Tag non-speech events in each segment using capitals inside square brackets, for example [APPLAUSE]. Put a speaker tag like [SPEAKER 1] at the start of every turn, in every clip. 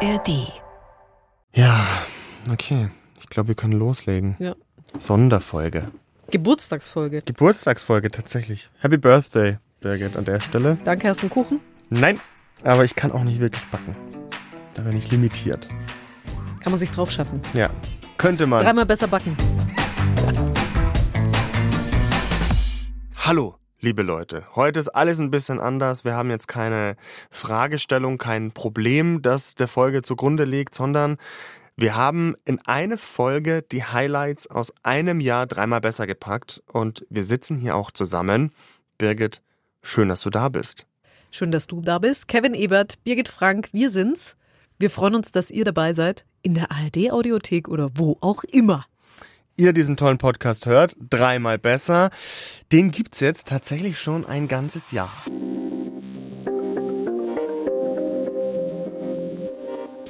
[SPEAKER 1] ARD.
[SPEAKER 2] Ja, okay. Ich glaube, wir können loslegen.
[SPEAKER 3] Ja.
[SPEAKER 2] Sonderfolge.
[SPEAKER 3] Geburtstagsfolge.
[SPEAKER 2] Geburtstagsfolge tatsächlich. Happy Birthday, Birgit, an der Stelle.
[SPEAKER 3] Danke, hast du einen Kuchen?
[SPEAKER 2] Nein, aber ich kann auch nicht wirklich backen. Da bin ich limitiert.
[SPEAKER 3] Kann man sich drauf schaffen.
[SPEAKER 2] Ja, könnte man.
[SPEAKER 3] Dreimal besser backen.
[SPEAKER 2] Hallo, liebe Leute. Heute ist alles ein bisschen anders. Wir haben jetzt keine Fragestellung, kein Problem, das der Folge zugrunde liegt, sondern wir haben in eine Folge die Highlights aus einem Jahr dreimal besser gepackt und wir sitzen hier auch zusammen. Birgit, schön, dass du da bist.
[SPEAKER 3] Schön, dass du da bist. Kevin Ebert, Birgit Frank, wir sind's. Wir freuen uns, dass ihr dabei seid. In der ARD-Audiothek oder wo auch immer.
[SPEAKER 2] Ihr diesen tollen Podcast hört, dreimal besser. Den gibt's jetzt tatsächlich schon ein ganzes Jahr.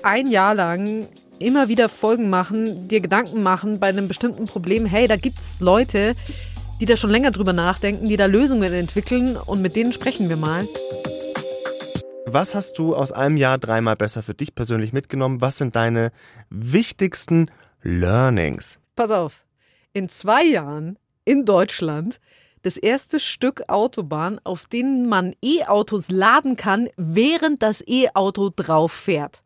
[SPEAKER 3] Ein Jahr lang immer wieder Folgen machen, dir Gedanken machen bei einem bestimmten Problem. Hey, da gibt's Leute, die da schon länger drüber nachdenken, die da Lösungen entwickeln und mit denen sprechen wir mal.
[SPEAKER 2] Was hast du aus einem Jahr dreimal besser für dich persönlich mitgenommen? Was sind deine wichtigsten Learnings?
[SPEAKER 3] Pass auf, in zwei Jahren in Deutschland das erste Stück Autobahn, auf denen man E-Autos laden kann, während das E-Auto drauf fährt.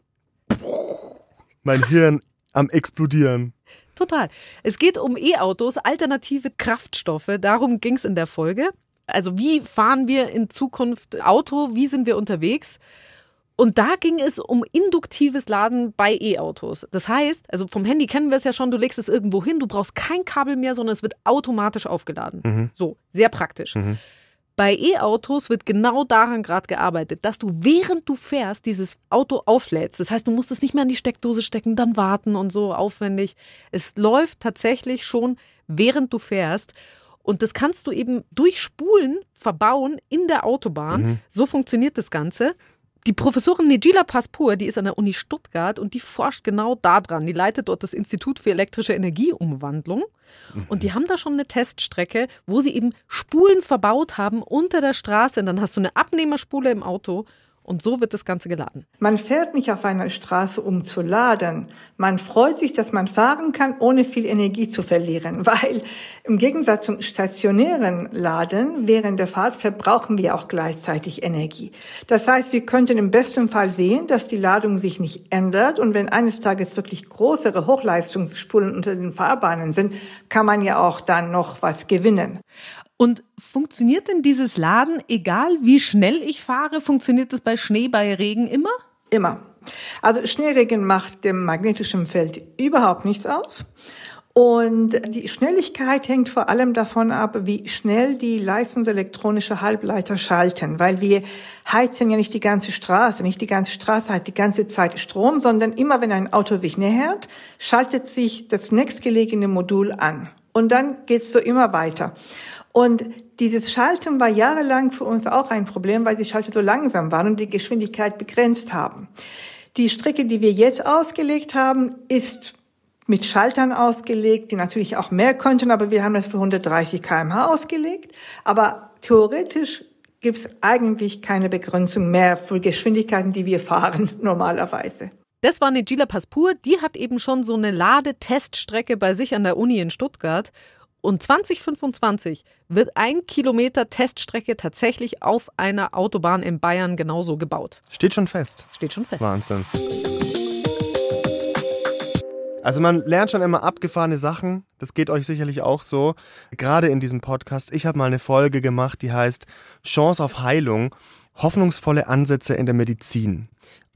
[SPEAKER 2] Mein Hirn am explodieren.
[SPEAKER 3] Total. Es geht um E-Autos, alternative Kraftstoffe. Darum ging es in der Folge. Also wie fahren wir in Zukunft Auto? Wie sind wir unterwegs? Und da ging es um induktives Laden bei E-Autos. Das heißt, also vom Handy kennen wir es ja schon, du legst es irgendwo hin, du brauchst kein Kabel mehr, sondern es wird automatisch aufgeladen. So, sehr praktisch. Bei E-Autos wird genau daran gerade gearbeitet, dass du während du fährst dieses Auto auflädst. Das heißt, du musst es nicht mehr an die Steckdose stecken, dann warten und so aufwendig. Es läuft tatsächlich schon während du fährst. Und das kannst du eben durch Spulen verbauen in der Autobahn. So funktioniert das Ganze. Die Professorin Nejila Paspur, die ist an der Uni Stuttgart und die forscht genau daran. Die leitet dort das Institut für elektrische Energieumwandlung. Und die haben da schon eine Teststrecke, wo sie eben Spulen verbaut haben unter der Straße. Und dann hast du eine Abnehmerspule im Auto und so wird das Ganze geladen.
[SPEAKER 4] Man fährt nicht auf einer Straße, um zu laden. Man freut sich, dass man fahren kann, ohne viel Energie zu verlieren, [LAUGHS] weil im Gegensatz zum stationären Laden während der Fahrt verbrauchen wir auch gleichzeitig Energie. Das heißt, wir könnten im besten Fall sehen, dass die Ladung sich nicht ändert und wenn eines Tages wirklich größere Hochleistungsspulen unter den Fahrbahnen sind, kann man ja auch dann noch was gewinnen.
[SPEAKER 3] Und funktioniert denn dieses Laden, egal wie schnell ich fahre, funktioniert das bei Schnee, bei Regen immer?
[SPEAKER 4] Immer. Also Schneeregen macht dem magnetischen Feld überhaupt nichts aus. Und die Schnelligkeit hängt vor allem davon ab, wie schnell die leistungselektronische Halbleiter schalten, weil wir heizen ja nicht die ganze Straße, nicht die ganze Straße hat die ganze Zeit Strom, sondern immer wenn ein Auto sich nähert, schaltet sich das nächstgelegene Modul an. Und dann geht's so immer weiter. Und dieses Schalten war jahrelang für uns auch ein Problem, weil die Schalter so langsam waren und die Geschwindigkeit begrenzt haben. Die Strecke, die wir jetzt ausgelegt haben, ist mit Schaltern ausgelegt, die natürlich auch mehr könnten, aber wir haben das für 130 kmh ausgelegt. Aber theoretisch gibt es eigentlich keine Begrenzung mehr für Geschwindigkeiten, die wir fahren [LAUGHS] normalerweise.
[SPEAKER 3] Das war Nejila Paspur, die hat eben schon so eine Ladeteststrecke bei sich an der Uni in Stuttgart. Und 2025 wird ein Kilometer Teststrecke tatsächlich auf einer Autobahn in Bayern genauso gebaut.
[SPEAKER 2] Steht schon fest.
[SPEAKER 3] Steht schon fest.
[SPEAKER 2] Wahnsinn. Also man lernt schon immer abgefahrene Sachen. Das geht euch sicherlich auch so. Gerade in diesem Podcast. Ich habe mal eine Folge gemacht, die heißt Chance auf Heilung. Hoffnungsvolle Ansätze in der Medizin.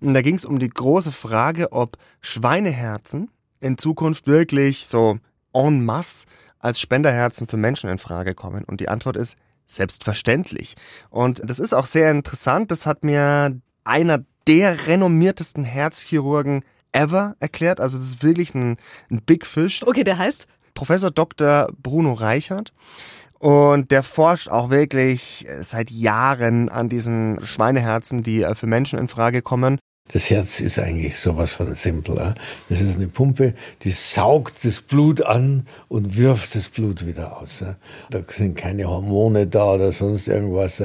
[SPEAKER 2] Und da ging es um die große Frage, ob Schweineherzen in Zukunft wirklich so en masse als Spenderherzen für Menschen in Frage kommen. Und die Antwort ist selbstverständlich. Und das ist auch sehr interessant. Das hat mir einer der renommiertesten Herzchirurgen ever erklärt. Also das ist wirklich ein, ein Big Fish.
[SPEAKER 3] Okay, der heißt?
[SPEAKER 2] Professor Dr. Bruno Reichert. Und der forscht auch wirklich seit Jahren an diesen Schweineherzen, die für Menschen in Frage kommen.
[SPEAKER 1] Das Herz ist eigentlich sowas von simpel. Das ist eine Pumpe, die saugt das Blut an und wirft das Blut wieder aus. Da sind keine Hormone da oder sonst irgendwas.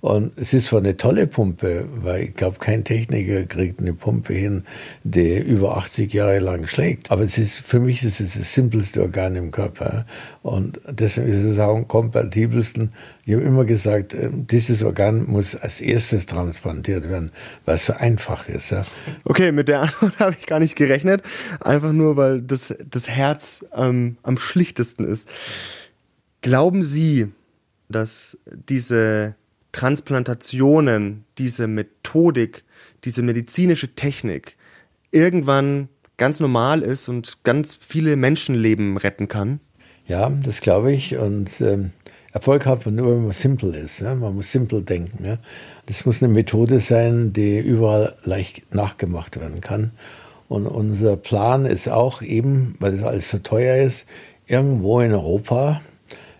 [SPEAKER 1] Und es ist zwar eine tolle Pumpe, weil ich glaube, kein Techniker kriegt eine Pumpe hin, die über 80 Jahre lang schlägt. Aber es ist, für mich ist es das simpelste Organ im Körper. Und deswegen ist es auch am kompatibelsten. Ich habe immer gesagt, äh, dieses Organ muss als erstes transplantiert werden, weil es so einfach ist. Ja.
[SPEAKER 2] Okay, mit der Antwort [LAUGHS] habe ich gar nicht gerechnet. Einfach nur, weil das, das Herz ähm, am schlichtesten ist. Glauben Sie, dass diese Transplantationen, diese Methodik, diese medizinische Technik irgendwann ganz normal ist und ganz viele Menschenleben retten kann?
[SPEAKER 1] Ja, das glaube ich. Und ähm, Erfolg hat man nur, wenn man simpel ist. Ja? Man muss simpel denken. Ja? Das muss eine Methode sein, die überall leicht nachgemacht werden kann. Und unser Plan ist auch eben, weil das alles so teuer ist, irgendwo in Europa,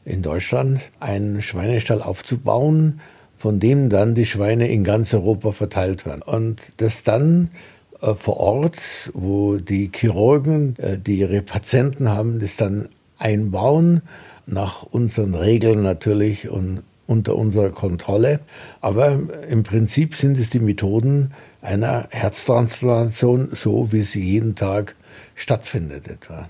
[SPEAKER 1] in Deutschland, einen Schweinestall aufzubauen, von dem dann die Schweine in ganz Europa verteilt werden. Und das dann äh, vor Ort, wo die Chirurgen, äh, die ihre Patienten haben, das dann einbauen, nach unseren Regeln natürlich und unter unserer Kontrolle. Aber im Prinzip sind es die Methoden einer Herztransplantation, so wie sie jeden Tag stattfindet etwa.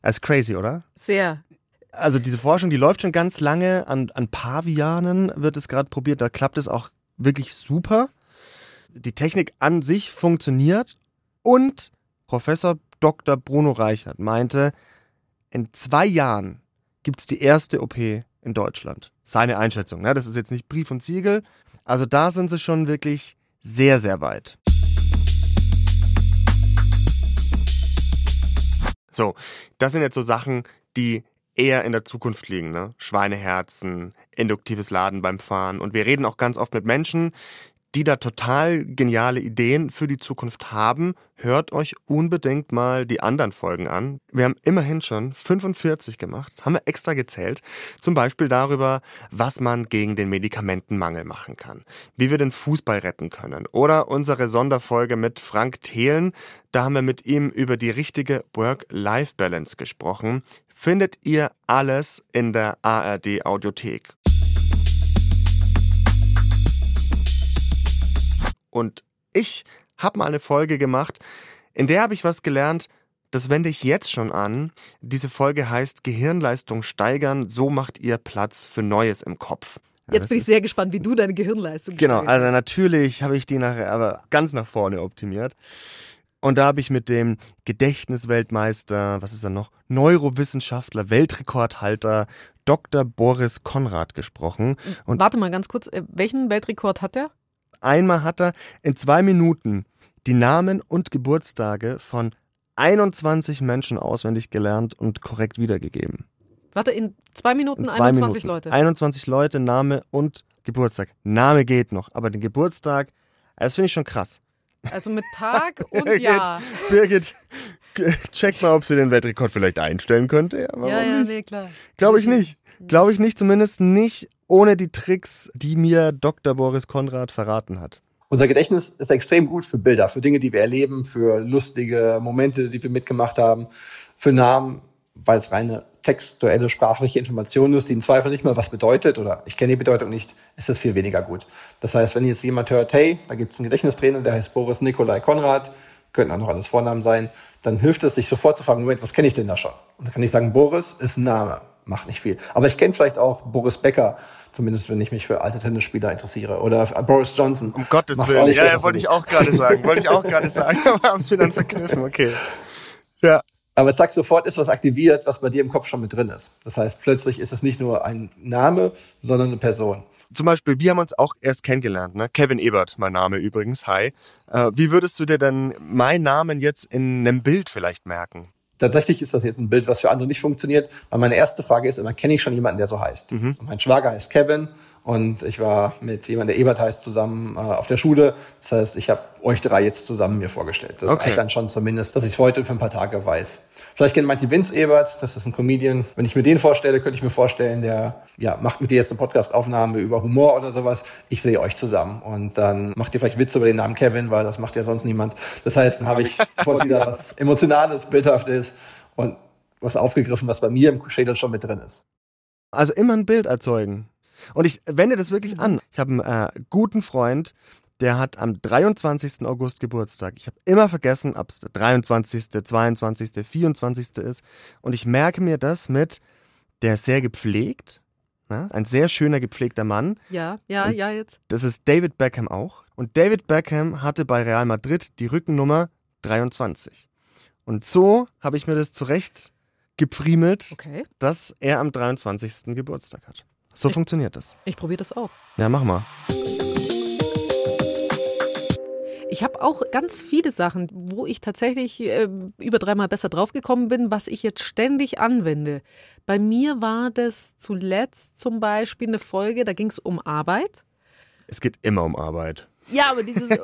[SPEAKER 2] Das ist crazy, oder?
[SPEAKER 3] Sehr.
[SPEAKER 2] Also diese Forschung, die läuft schon ganz lange. An, an Pavianen wird es gerade probiert. Da klappt es auch wirklich super. Die Technik an sich funktioniert. Und Professor Dr. Bruno Reichert meinte, in zwei Jahren gibt es die erste OP in Deutschland. Seine Einschätzung. Ne? Das ist jetzt nicht Brief und Siegel. Also da sind sie schon wirklich sehr, sehr weit. So, das sind jetzt so Sachen, die eher in der Zukunft liegen. Ne? Schweineherzen, induktives Laden beim Fahren. Und wir reden auch ganz oft mit Menschen, die da total geniale Ideen für die Zukunft haben, hört euch unbedingt mal die anderen Folgen an. Wir haben immerhin schon 45 gemacht, das haben wir extra gezählt. Zum Beispiel darüber, was man gegen den Medikamentenmangel machen kann, wie wir den Fußball retten können. Oder unsere Sonderfolge mit Frank Thelen, da haben wir mit ihm über die richtige Work-Life-Balance gesprochen. Findet ihr alles in der ARD Und ich habe mal eine Folge gemacht, in der habe ich was gelernt, das wende ich jetzt schon an. Diese Folge heißt Gehirnleistung steigern, so macht ihr Platz für Neues im Kopf.
[SPEAKER 3] Ja, jetzt bin ich sehr gespannt, wie du deine Gehirnleistung
[SPEAKER 2] Genau, also natürlich habe ich die nachher aber ganz nach vorne optimiert. Und da habe ich mit dem Gedächtnisweltmeister, was ist er noch, Neurowissenschaftler, Weltrekordhalter Dr. Boris Konrad gesprochen.
[SPEAKER 3] Und Warte mal ganz kurz, äh, welchen Weltrekord hat er?
[SPEAKER 2] Einmal hat er in zwei Minuten die Namen und Geburtstage von 21 Menschen auswendig gelernt und korrekt wiedergegeben.
[SPEAKER 3] Warte, in zwei Minuten in zwei 21 Minuten. Leute?
[SPEAKER 2] 21 Leute, Name und Geburtstag. Name geht noch, aber den Geburtstag, das finde ich schon krass.
[SPEAKER 3] Also mit Tag [LAUGHS] und Birgit, Jahr.
[SPEAKER 2] Birgit, check mal, ob sie den Weltrekord vielleicht einstellen könnte.
[SPEAKER 3] Ja, ja, ja nee, klar.
[SPEAKER 2] Glaube ich nicht. Glaube ich nicht, zumindest nicht ohne die Tricks, die mir Dr. Boris Konrad verraten hat.
[SPEAKER 5] Unser Gedächtnis ist extrem gut für Bilder, für Dinge, die wir erleben, für lustige Momente, die wir mitgemacht haben, für Namen, weil es reine textuelle, sprachliche Information ist, die im Zweifel nicht mal was bedeutet oder ich kenne die Bedeutung nicht, ist das viel weniger gut. Das heißt, wenn jetzt jemand hört, hey, da gibt es einen Gedächtnistrainer, der heißt Boris Nikolai Konrad, könnten auch noch alles Vornamen sein, dann hilft es, sich sofort zu fragen, Moment, was kenne ich denn da schon? Und dann kann ich sagen, Boris ist ein Name, macht nicht viel. Aber ich kenne vielleicht auch Boris Becker, Zumindest wenn ich mich für alte Tennisspieler interessiere. Oder Boris Johnson.
[SPEAKER 2] Um Gottes Willen. Ja, ja wollte ich auch gerade sagen. wollte ich auch gerade [LAUGHS] sagen. Aber haben es mir dann verkniffen. Okay. Ja.
[SPEAKER 5] Aber zack, sofort ist was aktiviert, was bei dir im Kopf schon mit drin ist. Das heißt, plötzlich ist es nicht nur ein Name, sondern eine Person.
[SPEAKER 2] Zum Beispiel, wir haben uns auch erst kennengelernt, ne? Kevin Ebert, mein Name übrigens. Hi. Äh, wie würdest du dir denn meinen Namen jetzt in einem Bild vielleicht merken?
[SPEAKER 5] Tatsächlich ist das jetzt ein Bild, was für andere nicht funktioniert, weil meine erste Frage ist immer, kenne ich schon jemanden, der so heißt? Mhm. Mein Schwager heißt Kevin Und ich war mit jemandem, der Ebert heißt, zusammen äh, auf der Schule. Das heißt, ich habe euch drei jetzt zusammen mir vorgestellt. Das
[SPEAKER 2] Okay.
[SPEAKER 5] reicht dann schon zumindest, dass ich es heute für ein paar Tage weiß. Vielleicht kennen manche Vince Ebert, das ist ein Comedian. Wenn ich mir den vorstelle, könnte ich mir vorstellen, der ja, macht mit dir jetzt eine Podcastaufnahme über Humor oder sowas. Ich sehe euch zusammen. Und dann macht ihr vielleicht Witze über den Namen Kevin, weil das macht ja sonst niemand. Das heißt, dann habe ich sofort [LAUGHS] wieder was Emotionales, Bildhaftes und was aufgegriffen, was bei mir im Schädel schon mit drin ist.
[SPEAKER 2] Also immer ein Bild erzeugen. Und ich wende das wirklich an. Ich habe einen äh, guten Freund, der hat am 23. August Geburtstag. Ich habe immer vergessen, ob es der 23., 22., 24. ist. Und ich merke mir das mit, der ist sehr gepflegt. Ne? Ein sehr schöner, gepflegter Mann.
[SPEAKER 3] Ja, ja, ja, jetzt.
[SPEAKER 2] Das ist David Beckham auch. Und David Beckham hatte bei Real Madrid die Rückennummer 23. Und so habe ich mir das zurecht gepfriemelt,
[SPEAKER 3] Okay,
[SPEAKER 2] dass er am 23. Geburtstag hat. So
[SPEAKER 3] Ich-
[SPEAKER 2] funktioniert das.
[SPEAKER 3] ich probiere das auch.
[SPEAKER 2] Ja, mach mal.
[SPEAKER 3] Ich habe auch ganz viele Sachen, wo ich tatsächlich äh, über dreimal besser draufgekommen bin, was ich jetzt ständig anwende. Bei mir war das zuletzt zum Beispiel eine Folge, da ging es um Arbeit.
[SPEAKER 2] Es geht immer um Arbeit
[SPEAKER 3] Ja, aber dieses,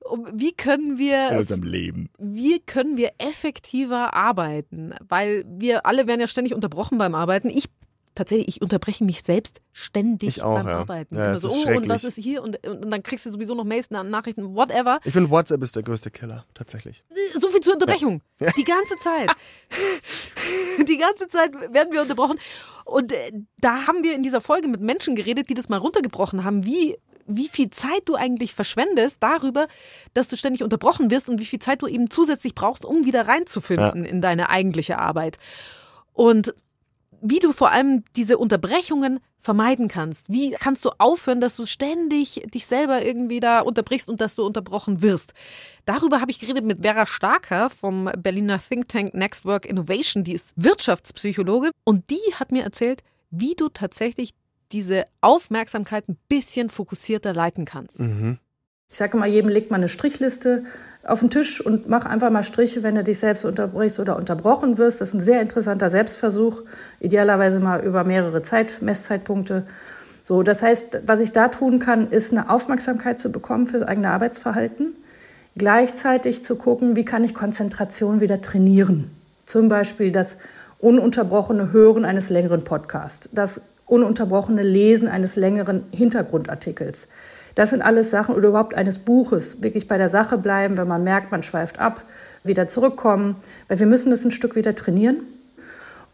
[SPEAKER 3] um, wie können
[SPEAKER 2] in
[SPEAKER 3] wir,
[SPEAKER 2] unserem Leben.
[SPEAKER 3] wie können wir effektiver arbeiten? Weil wir alle werden ja ständig unterbrochen beim Arbeiten. Ich tatsächlich, ich unterbreche mich selbst ständig
[SPEAKER 2] auch,
[SPEAKER 3] beim
[SPEAKER 2] ja.
[SPEAKER 3] Arbeiten.
[SPEAKER 2] Ja,
[SPEAKER 3] so, oh, und was ist hier? Und, und dann kriegst du sowieso noch Mails, Nachrichten, whatever.
[SPEAKER 2] Ich finde, WhatsApp ist der größte Killer, tatsächlich.
[SPEAKER 3] So viel zur Unterbrechung. Die ganze Zeit. [LAUGHS] Die ganze Zeit werden wir unterbrochen. Und äh, da haben wir in dieser Folge mit Menschen geredet, die das mal runtergebrochen haben, wie, wie viel Zeit du eigentlich verschwendest darüber, dass du ständig unterbrochen wirst und wie viel Zeit du eben zusätzlich brauchst, um wieder reinzufinden in deine eigentliche Arbeit. Und wie du vor allem diese Unterbrechungen vermeiden kannst. Wie kannst du aufhören, dass du ständig dich selber irgendwie da unterbrichst und dass du unterbrochen wirst? Darüber habe ich geredet mit Vera Starker vom Berliner Think Tank Next Work Innovation. Die ist Wirtschaftspsychologin und die hat mir erzählt, wie du tatsächlich diese Aufmerksamkeit ein bisschen fokussierter leiten kannst.
[SPEAKER 2] Mhm.
[SPEAKER 6] Ich sage mal, jedem legt mal eine Strichliste auf den Tisch und mach einfach mal Striche, wenn du dich selbst unterbrichst oder unterbrochen wirst. Das ist ein sehr interessanter Selbstversuch, idealerweise mal über mehrere Zeit, Messzeitpunkte. So, das heißt, was ich da tun kann, ist eine Aufmerksamkeit zu bekommen für das eigene Arbeitsverhalten. Gleichzeitig zu gucken, wie kann ich Konzentration wieder trainieren. Zum Beispiel das ununterbrochene Hören eines längeren Podcasts, das ununterbrochene Lesen eines längeren Hintergrundartikels. Das sind alles Sachen oder überhaupt eines Buches. Wirklich bei der Sache bleiben, wenn man merkt, man schweift ab, wieder zurückkommen, weil wir müssen das ein Stück wieder trainieren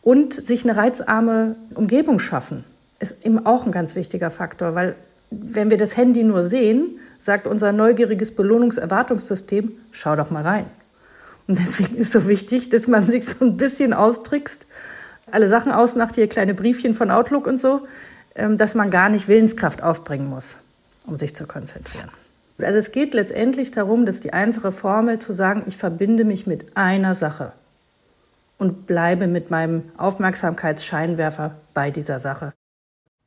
[SPEAKER 6] und sich eine reizarme Umgebung schaffen. Ist eben auch ein ganz wichtiger Faktor, weil wenn wir das Handy nur sehen, sagt unser neugieriges Belohnungserwartungssystem, schau doch mal rein. Und deswegen ist so wichtig, dass man sich so ein bisschen austrickst, alle Sachen ausmacht, hier kleine Briefchen von Outlook und so, ähm, dass man gar nicht Willenskraft aufbringen muss, um sich zu konzentrieren. Also es geht letztendlich darum, dass die einfache Formel zu sagen, ich verbinde mich mit einer Sache und bleibe mit meinem Aufmerksamkeitsscheinwerfer bei dieser Sache.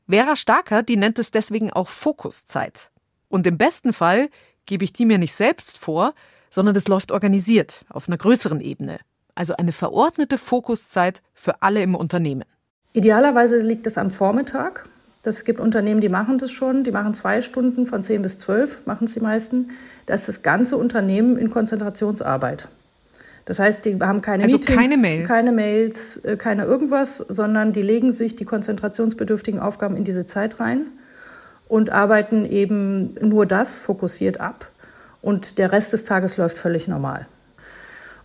[SPEAKER 3] Vera Starker, die nennt es deswegen auch Fokuszeit. Und im besten Fall gebe ich die mir nicht selbst vor, sondern das läuft organisiert auf einer größeren Ebene. Also eine verordnete Fokuszeit für alle im Unternehmen.
[SPEAKER 6] Idealerweise liegt es am Vormittag. Das gibt Unternehmen, die machen das schon. Die machen zwei Stunden von 10 bis 12, machen es die meisten. Das ist das ganze Unternehmen in Konzentrationsarbeit. Das heißt, die haben keine
[SPEAKER 3] Also
[SPEAKER 6] Meetings,
[SPEAKER 3] keine Mails.
[SPEAKER 6] keine Mails, äh, keine irgendwas, sondern die legen sich die konzentrationsbedürftigen Aufgaben in diese Zeit rein und arbeiten eben nur das fokussiert ab. Und der Rest des Tages läuft völlig normal.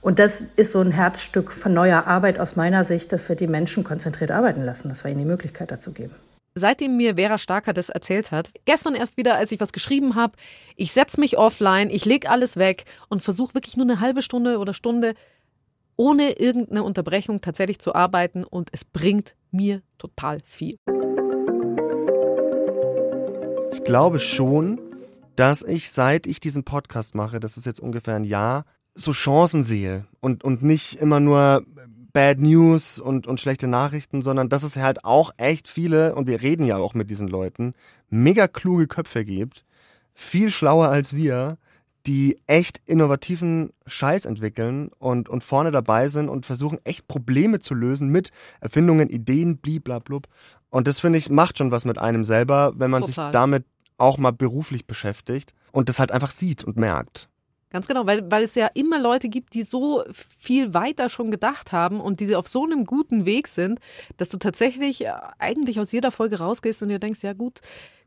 [SPEAKER 6] Und das ist so ein Herzstück von neuer Arbeit aus meiner Sicht, dass wir die Menschen konzentriert arbeiten lassen, dass wir ihnen die Möglichkeit dazu geben.
[SPEAKER 3] Seitdem mir Vera Starker das erzählt hat, gestern erst wieder, als ich was geschrieben habe, ich setze mich offline, ich lege alles weg und versuche wirklich nur eine halbe Stunde oder Stunde ohne irgendeine Unterbrechung tatsächlich zu arbeiten und es bringt mir total viel.
[SPEAKER 2] Ich glaube schon, dass ich, seit ich diesen Podcast mache, das ist jetzt ungefähr ein Jahr, so Chancen sehe und, und nicht immer nur Bad News und, und schlechte Nachrichten, sondern dass es halt auch echt viele, und wir reden ja auch mit diesen Leuten, mega kluge Köpfe gibt, viel schlauer als wir, die echt innovativen Scheiß entwickeln und, und vorne dabei sind und versuchen echt Probleme zu lösen mit Erfindungen, Ideen, bliblablub. Und das finde ich macht schon was mit einem selber, wenn man
[SPEAKER 3] Total.
[SPEAKER 2] sich damit auch mal beruflich beschäftigt und das halt einfach sieht und merkt.
[SPEAKER 3] Ganz genau, weil, weil es ja immer Leute gibt, die so viel weiter schon gedacht haben und die auf so einem guten Weg sind, dass du tatsächlich äh, eigentlich aus jeder Folge rausgehst und dir denkst, ja gut,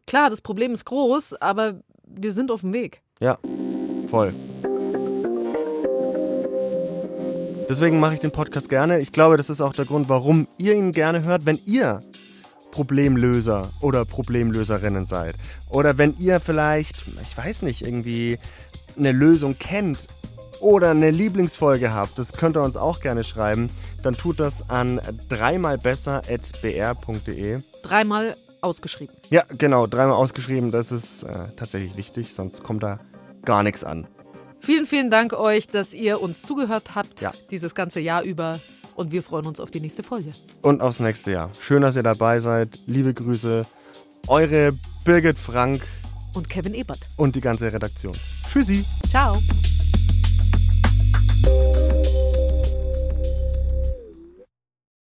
[SPEAKER 3] klar, das Problem ist groß, aber wir sind auf dem Weg.
[SPEAKER 2] Ja, voll. Deswegen mache ich den Podcast gerne. Ich glaube, das ist auch der Grund, warum ihr ihn gerne hört, wenn ihr Problemlöser oder Problemlöserinnen seid. Oder wenn ihr vielleicht, ich weiß nicht, irgendwie eine Lösung kennt oder eine Lieblingsfolge habt, das könnt ihr uns auch gerne schreiben, dann tut das an dreimalbesser.br.de.
[SPEAKER 3] Dreimal ausgeschrieben.
[SPEAKER 2] Ja, genau, dreimal ausgeschrieben, das ist äh, tatsächlich wichtig, sonst kommt da gar nichts an.
[SPEAKER 3] Vielen, vielen Dank euch, dass ihr uns zugehört habt,
[SPEAKER 2] Ja.
[SPEAKER 3] dieses ganze Jahr über. Und wir freuen uns auf die nächste Folge.
[SPEAKER 2] Und aufs nächste Jahr. Schön, dass ihr dabei seid. Liebe Grüße. Eure Birgit Frank
[SPEAKER 3] Und Kevin Ebert.
[SPEAKER 2] und die ganze Redaktion. Tschüssi.
[SPEAKER 3] Ciao.